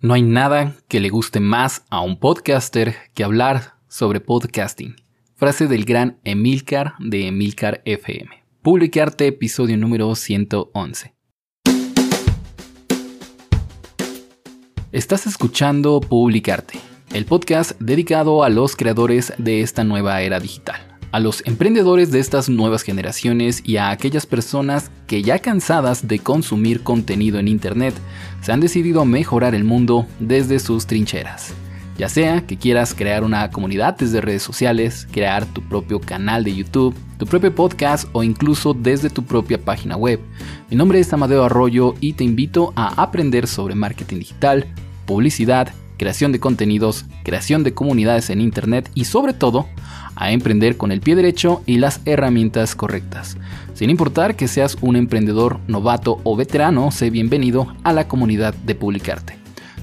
No hay nada que le guste más a un podcaster que hablar sobre podcasting. Frase del gran Emilcar de Emilcar FM. Publicarte episodio número 111. Estás escuchando Publicarte, el podcast dedicado a los creadores de esta nueva era digital a los emprendedores de estas nuevas generaciones y a aquellas personas que ya cansadas de consumir contenido en Internet se han decidido mejorar el mundo desde sus trincheras. Ya sea que quieras crear una comunidad desde redes sociales, crear tu propio canal de YouTube, tu propio podcast o incluso desde tu propia página web. Mi nombre es Amadeo Arroyo y te invito a aprender sobre marketing digital, publicidad, creación de contenidos, creación de comunidades en Internet y sobre todo a emprender con el pie derecho y las herramientas correctas. Sin importar que seas un emprendedor novato o veterano, sé bienvenido a la comunidad de Publicarte.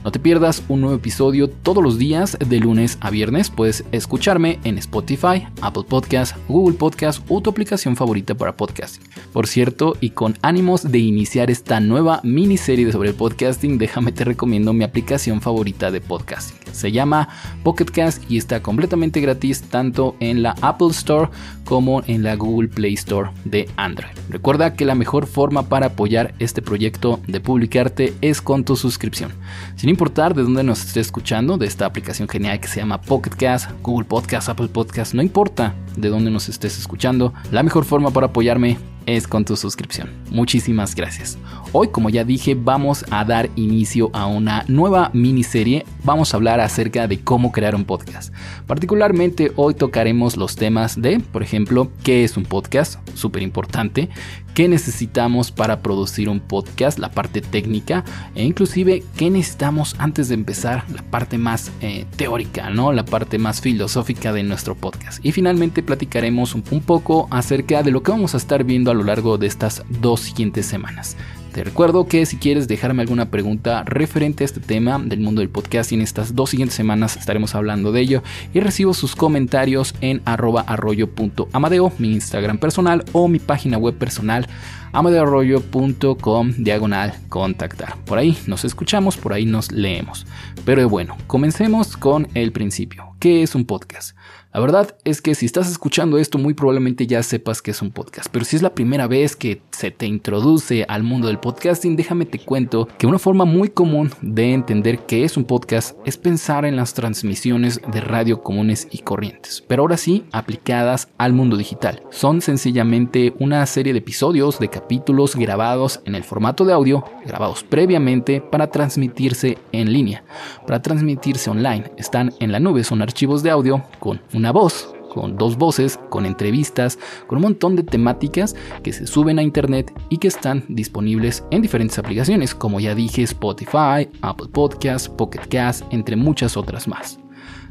No te pierdas un nuevo episodio todos los días de lunes a viernes. Puedes escucharme en Spotify, Apple Podcast, Google Podcast o tu aplicación favorita para podcasting. Por cierto, y con ánimos de iniciar esta nueva miniserie sobre el podcasting, déjame te recomiendo mi aplicación favorita de podcasting. Se llama Pocketcast y está completamente gratis tanto en la Apple Store como en la Google Play Store de Android. Recuerda que la mejor forma para apoyar este proyecto de publicarte es con tu suscripción. Sin importar de dónde nos estés escuchando, de esta aplicación genial que se llama Pocketcast, Google Podcast, Apple Podcast, no importa de dónde nos estés escuchando, la mejor forma para apoyarme es con tu suscripción. Muchísimas gracias. Hoy, como ya dije, vamos a dar inicio a una nueva miniserie. Vamos a hablar acerca de cómo crear un podcast. Particularmente hoy tocaremos los temas de, por ejemplo, qué es un podcast, súper importante, qué necesitamos para producir un podcast, la parte técnica e inclusive qué necesitamos antes de empezar la parte más eh, teórica, ¿no? La parte más filosófica de nuestro podcast. Y finalmente platicaremos un, un poco acerca de lo que vamos a estar viendo a lo largo de estas dos siguientes semanas. Te recuerdo que si quieres dejarme alguna pregunta referente a este tema del mundo del podcasting, estas dos siguientes semanas estaremos hablando de ello y recibo sus comentarios en arroba arroyo.amadeo, mi Instagram personal o mi página web personal amadeoarroyo.com diagonal contactar. Por ahí nos escuchamos, por ahí nos leemos. Pero bueno, comencemos con el principio. ¿Qué es un podcast? La verdad es que si estás escuchando esto muy probablemente ya sepas que es un podcast, pero si es la primera vez que se te introduce al mundo del podcasting, déjame te cuento que una forma muy común de entender qué es un podcast es pensar en las transmisiones de radio comunes y corrientes, pero ahora sí aplicadas al mundo digital. Son sencillamente una serie de episodios, de capítulos grabados en el formato de audio, grabados previamente para transmitirse en línea, para transmitirse online. Están en la nube, son archivos de audio con una voz, con dos voces, con entrevistas, con un montón de temáticas que se suben a internet y que están disponibles en diferentes aplicaciones, como ya dije, Spotify, Apple Podcasts, Pocket Cast, entre muchas otras más.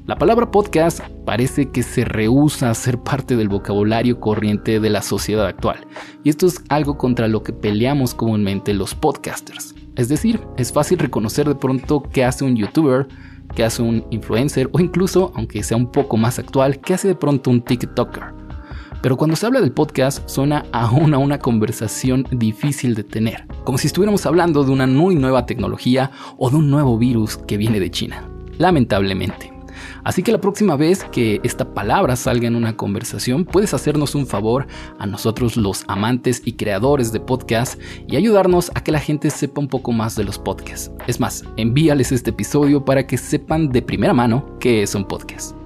La palabra podcast parece que se rehúsa a ser parte del vocabulario corriente de la sociedad actual, y esto es algo contra lo que peleamos comúnmente los podcasters. Es decir, es fácil reconocer de pronto qué hace un youtuber, que hace un influencer o incluso, aunque sea un poco más actual, que hace de pronto un TikToker. Pero cuando se habla del podcast suena aún a una conversación difícil de tener, como si estuviéramos hablando de una muy nueva tecnología o de un nuevo virus que viene de China. Lamentablemente. Así que la próxima vez que esta palabra salga en una conversación, puedes hacernos un favor a nosotros los amantes y creadores de podcast y ayudarnos a que la gente sepa un poco más de los podcasts. Es más, envíales este episodio para que sepan de primera mano qué es un podcast.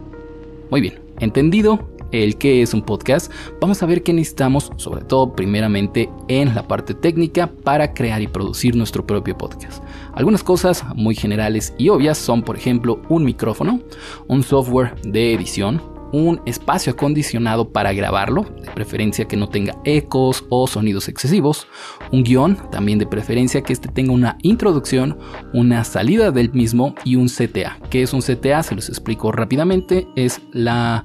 Muy bien, entendido el qué es un podcast, vamos a ver qué necesitamos, sobre todo primeramente en la parte técnica, para crear y producir nuestro propio podcast. Algunas cosas muy generales y obvias son, por ejemplo, un micrófono, un software de edición, un espacio acondicionado para grabarlo, de preferencia que no tenga ecos o sonidos excesivos, un guion, también de preferencia que este tenga una introducción, una salida del mismo y un CTA. ¿Qué es un CTA? Se los explico rápidamente, es la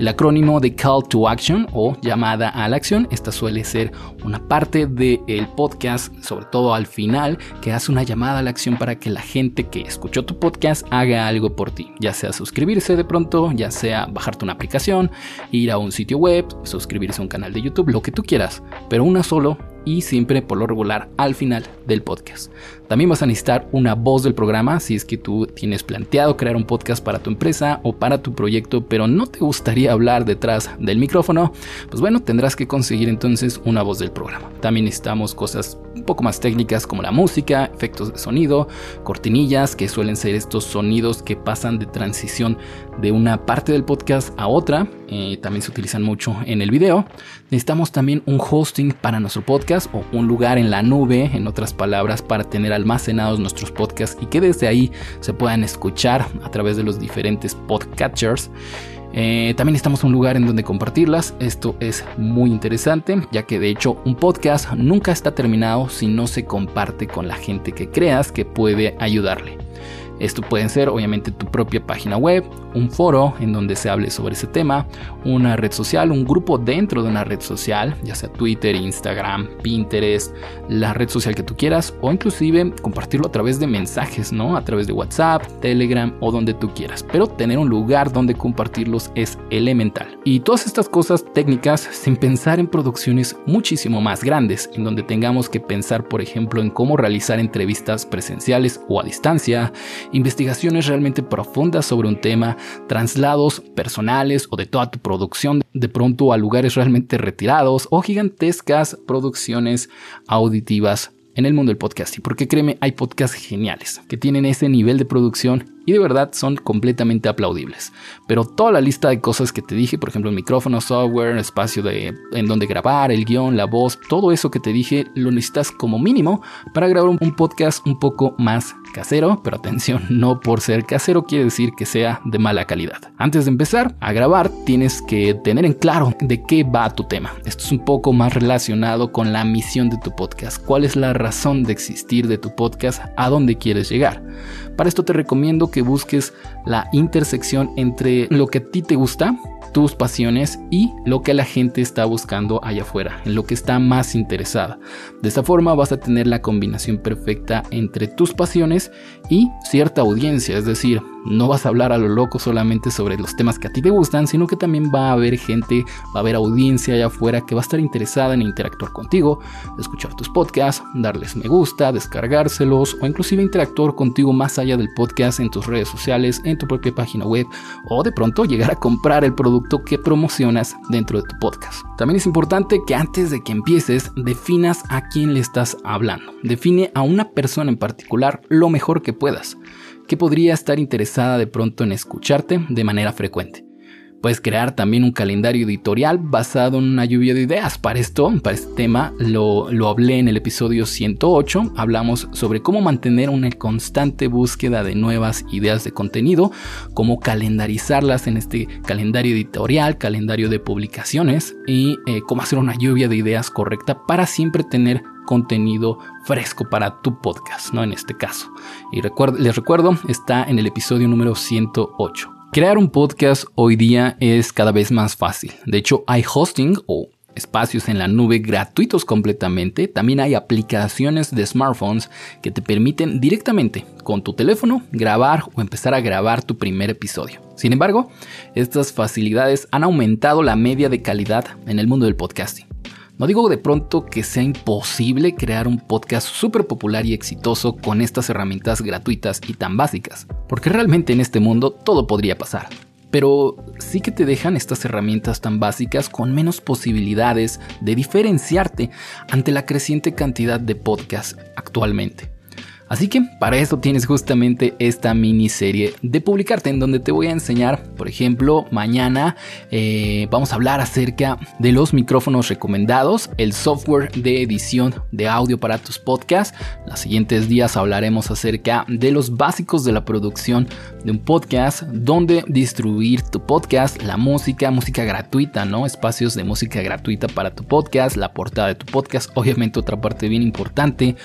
el acrónimo de Call to Action o llamada a la acción, esta suele ser una parte del podcast, sobre todo al final, que hace una llamada a la acción para que la gente que escuchó tu podcast haga algo por ti, ya sea suscribirse de pronto, ya sea bajarte una aplicación, ir a un sitio web, suscribirse a un canal de YouTube, lo que tú quieras, pero una solo y siempre por lo regular al final del podcast. También vas a necesitar una voz del programa si es que tú tienes planteado crear un podcast para tu empresa o para tu proyecto, pero no te gustaría hablar detrás del micrófono, pues bueno, tendrás que conseguir entonces una voz del programa. También necesitamos cosas un poco más técnicas como la música, efectos de sonido, cortinillas, que suelen ser estos sonidos que pasan de transición de una parte del podcast a otra. Eh, también se utilizan mucho en el video. Necesitamos también un hosting para nuestro podcast o un lugar en la nube, en otras palabras, para tener almacenados nuestros podcasts y que desde ahí se puedan escuchar a través de los diferentes podcatchers. Eh, también estamos un lugar en donde compartirlas. Esto es muy interesante, ya que de hecho un podcast nunca está terminado si no se comparte con la gente que creas que puede ayudarle. Esto puede ser obviamente tu propia página web, un foro en donde se hable sobre ese tema, una red social, un grupo dentro de una red social, ya sea Twitter, Instagram, Pinterest, la red social que tú quieras, o inclusive compartirlo a través de mensajes, ¿no? A través de WhatsApp, Telegram o donde tú quieras. Pero tener un lugar donde compartirlos es elemental. Y todas estas cosas técnicas sin pensar en producciones muchísimo más grandes, en donde tengamos que pensar, por ejemplo, en cómo realizar entrevistas presenciales o a distancia, investigaciones realmente profundas sobre un tema, traslados personales o de toda tu producción de pronto a lugares realmente retirados o gigantescas producciones auditivas en el mundo del podcasting, porque créeme, hay podcasts geniales que tienen ese nivel de producción y de verdad son completamente aplaudibles. Pero toda la lista de cosas que te dije, por ejemplo, el micrófono, software, espacio de, en donde grabar, el guion, la voz, todo eso que te dije, lo necesitas como mínimo para grabar un podcast un poco más casero, pero atención, no por ser casero quiere decir que sea de mala calidad. Antes de empezar a grabar, tienes que tener en claro de qué va tu tema. Esto es un poco más relacionado con la misión de tu podcast. ¿Cuál es la razón de existir de tu podcast? ¿A dónde quieres llegar? Para esto te recomiendo que busques la intersección entre lo que a ti te gusta, tus pasiones y lo que la gente está buscando allá afuera, en lo que está más interesada. De esta forma vas a tener la combinación perfecta entre tus pasiones y cierta audiencia, es decir, no vas a hablar a lo loco solamente sobre los temas que a ti te gustan, sino que también va a haber gente, va a haber audiencia allá afuera que va a estar interesada en interactuar contigo, escuchar tus podcasts, darles me gusta, descargárselos o inclusive interactuar contigo más allá del podcast en tus redes sociales, en tu propia página web o de pronto llegar a comprar el producto que promocionas dentro de tu podcast. También es importante que antes de que empieces definas a quién le estás hablando. Define a una persona en particular lo mejor que puedas que podría estar interesada de pronto en escucharte de manera frecuente. Puedes crear también un calendario editorial basado en una lluvia de ideas. Para esto, para este tema, lo, lo, hablé en el episodio 108. Hablamos sobre cómo mantener una constante búsqueda de nuevas ideas de contenido, cómo calendarizarlas en este calendario editorial, calendario de publicaciones y eh, cómo hacer una lluvia de ideas correcta para siempre tener contenido fresco para tu podcast, ¿no? En este caso. Y les recuerdo, está en el episodio número 108. Crear un podcast hoy día es cada vez más fácil. De hecho, hay hosting o espacios en la nube gratuitos completamente. También hay aplicaciones de smartphones que te permiten directamente con tu teléfono grabar o empezar a grabar tu primer episodio. Sin embargo, estas facilidades han aumentado la media de calidad en el mundo del podcasting. No digo de pronto que sea imposible crear un podcast súper popular y exitoso con estas herramientas gratuitas y tan básicas, porque realmente en este mundo todo podría pasar. Pero sí que te dejan estas herramientas tan básicas con menos posibilidades de diferenciarte ante la creciente cantidad de podcasts actualmente. Así que para eso tienes justamente esta miniserie de publicarte en donde te voy a enseñar, por ejemplo, mañana eh, vamos a hablar acerca de los micrófonos recomendados, el software de edición de audio para tus podcasts. Los siguientes días hablaremos acerca de los básicos de la producción de un podcast, dónde distribuir tu podcast, la música, música gratuita, ¿no? Espacios de música gratuita para tu podcast, la portada de tu podcast, obviamente otra parte bien importante,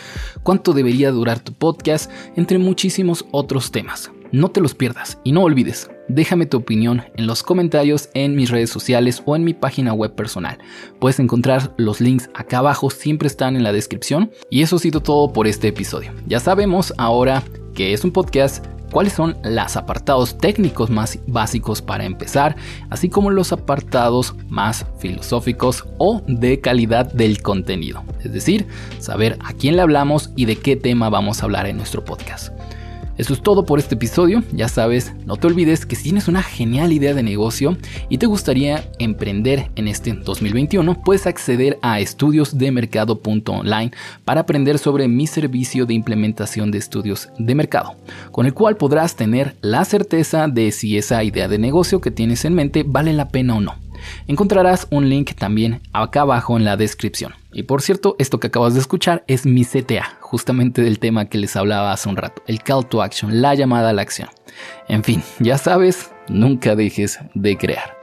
cuánto debería durar tu podcast, entre muchísimos otros temas. No te los pierdas y no olvides, déjame tu opinión en los comentarios en mis redes sociales o en mi página web personal. Puedes encontrar los links acá abajo, siempre están en la descripción. Y eso ha sido todo por este episodio. Ya sabemos ahora que es un podcast cuáles son los apartados técnicos más básicos para empezar, así como los apartados más filosóficos o de calidad del contenido, es decir, saber a quién le hablamos y de qué tema vamos a hablar en nuestro podcast. Eso es todo por este episodio. Ya sabes, no te olvides que si tienes una genial idea de negocio y te gustaría emprender en este 2021, puedes acceder a estudiosdemercado.online para aprender sobre mi servicio de implementación de estudios de mercado, con el cual podrás tener la certeza de si esa idea de negocio que tienes en mente vale la pena o no. Encontrarás un link también acá abajo en la descripción. Y por cierto, esto que acabas de escuchar es mi CTA, justamente del tema que les hablaba hace un rato, el call to action, la llamada a la acción. En fin, ya sabes, nunca dejes de crear.